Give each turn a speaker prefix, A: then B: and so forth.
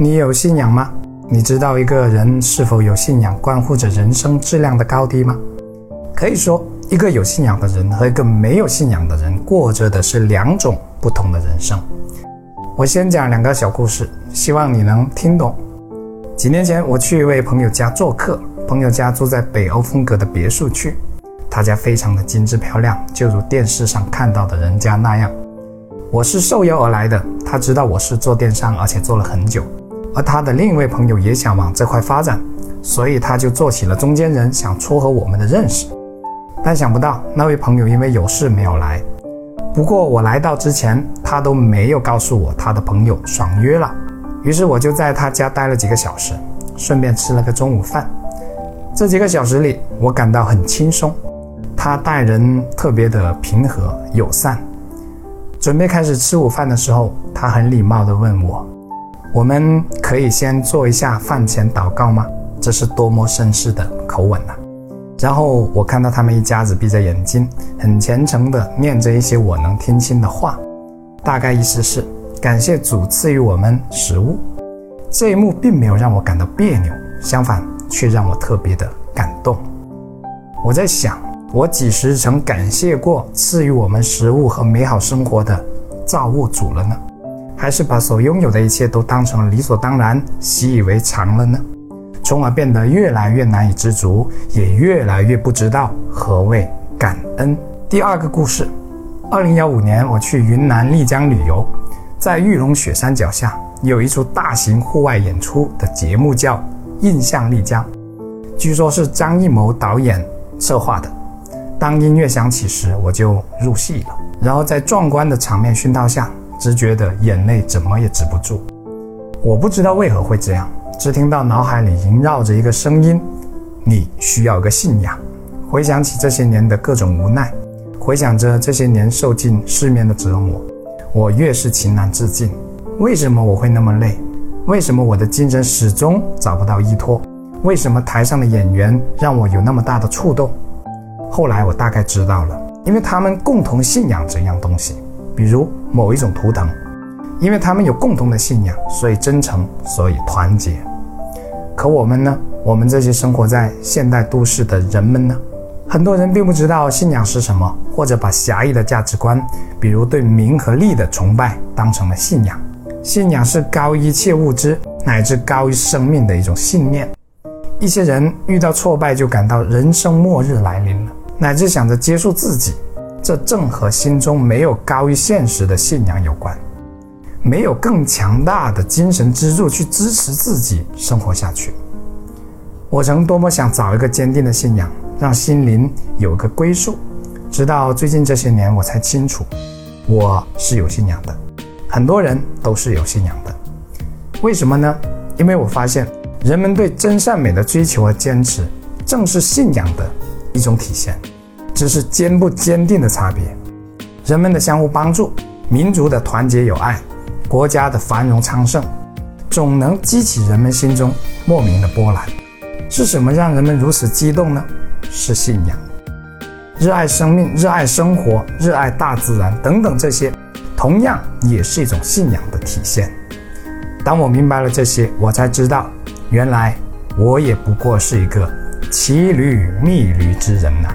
A: 你有信仰吗？你知道一个人是否有信仰关乎着人生质量的高低吗？可以说，一个有信仰的人和一个没有信仰的人过着的是两种不同的人生。我先讲两个小故事，希望你能听懂。几年前，我去一位朋友家做客，朋友家住在北欧风格的别墅区，他家非常的精致漂亮，就如电视上看到的人家那样。我是受邀而来的，他知道我是做电商，而且做了很久。而他的另一位朋友也想往这块发展，所以他就做起了中间人，想撮合我们的认识。但想不到那位朋友因为有事没有来。不过我来到之前，他都没有告诉我他的朋友爽约了。于是我就在他家待了几个小时，顺便吃了个中午饭。这几个小时里，我感到很轻松。他待人特别的平和友善。准备开始吃午饭的时候，他很礼貌地问我。我们可以先做一下饭前祷告吗？这是多么绅士的口吻呐！然后我看到他们一家子闭着眼睛，很虔诚地念着一些我能听清的话，大概意思是感谢主赐予我们食物。这一幕并没有让我感到别扭，相反，却让我特别的感动。我在想，我几时曾感谢过赐予我们食物和美好生活的造物主了呢？还是把所拥有的一切都当成理所当然、习以为常了呢？从而变得越来越难以知足，也越来越不知道何谓感恩。第二个故事：二零幺五年，我去云南丽江旅游，在玉龙雪山脚下有一出大型户外演出的节目，叫《印象丽江》，据说是张艺谋导演策划的。当音乐响起时，我就入戏了，然后在壮观的场面熏陶下。只觉得眼泪怎么也止不住，我不知道为何会这样，只听到脑海里萦绕着一个声音：你需要个信仰。回想起这些年的各种无奈，回想着这些年受尽世面的折磨，我越是情难自禁。为什么我会那么累？为什么我的精神始终找不到依托？为什么台上的演员让我有那么大的触动？后来我大概知道了，因为他们共同信仰这样东西。比如某一种图腾，因为他们有共同的信仰，所以真诚，所以团结。可我们呢？我们这些生活在现代都市的人们呢？很多人并不知道信仰是什么，或者把狭义的价值观，比如对名和利的崇拜，当成了信仰。信仰是高于一切物质，乃至高于生命的一种信念。一些人遇到挫败就感到人生末日来临了，乃至想着结束自己。这正和心中没有高于现实的信仰有关，没有更强大的精神支柱去支持自己生活下去。我曾多么想找一个坚定的信仰，让心灵有个归宿。直到最近这些年，我才清楚，我是有信仰的，很多人都是有信仰的。为什么呢？因为我发现，人们对真善美的追求和坚持，正是信仰的一种体现。只是坚不坚定的差别，人们的相互帮助，民族的团结友爱，国家的繁荣昌盛，总能激起人们心中莫名的波澜。是什么让人们如此激动呢？是信仰，热爱生命，热爱生活，热爱大自然等等，这些同样也是一种信仰的体现。当我明白了这些，我才知道，原来我也不过是一个骑驴觅驴之人呐。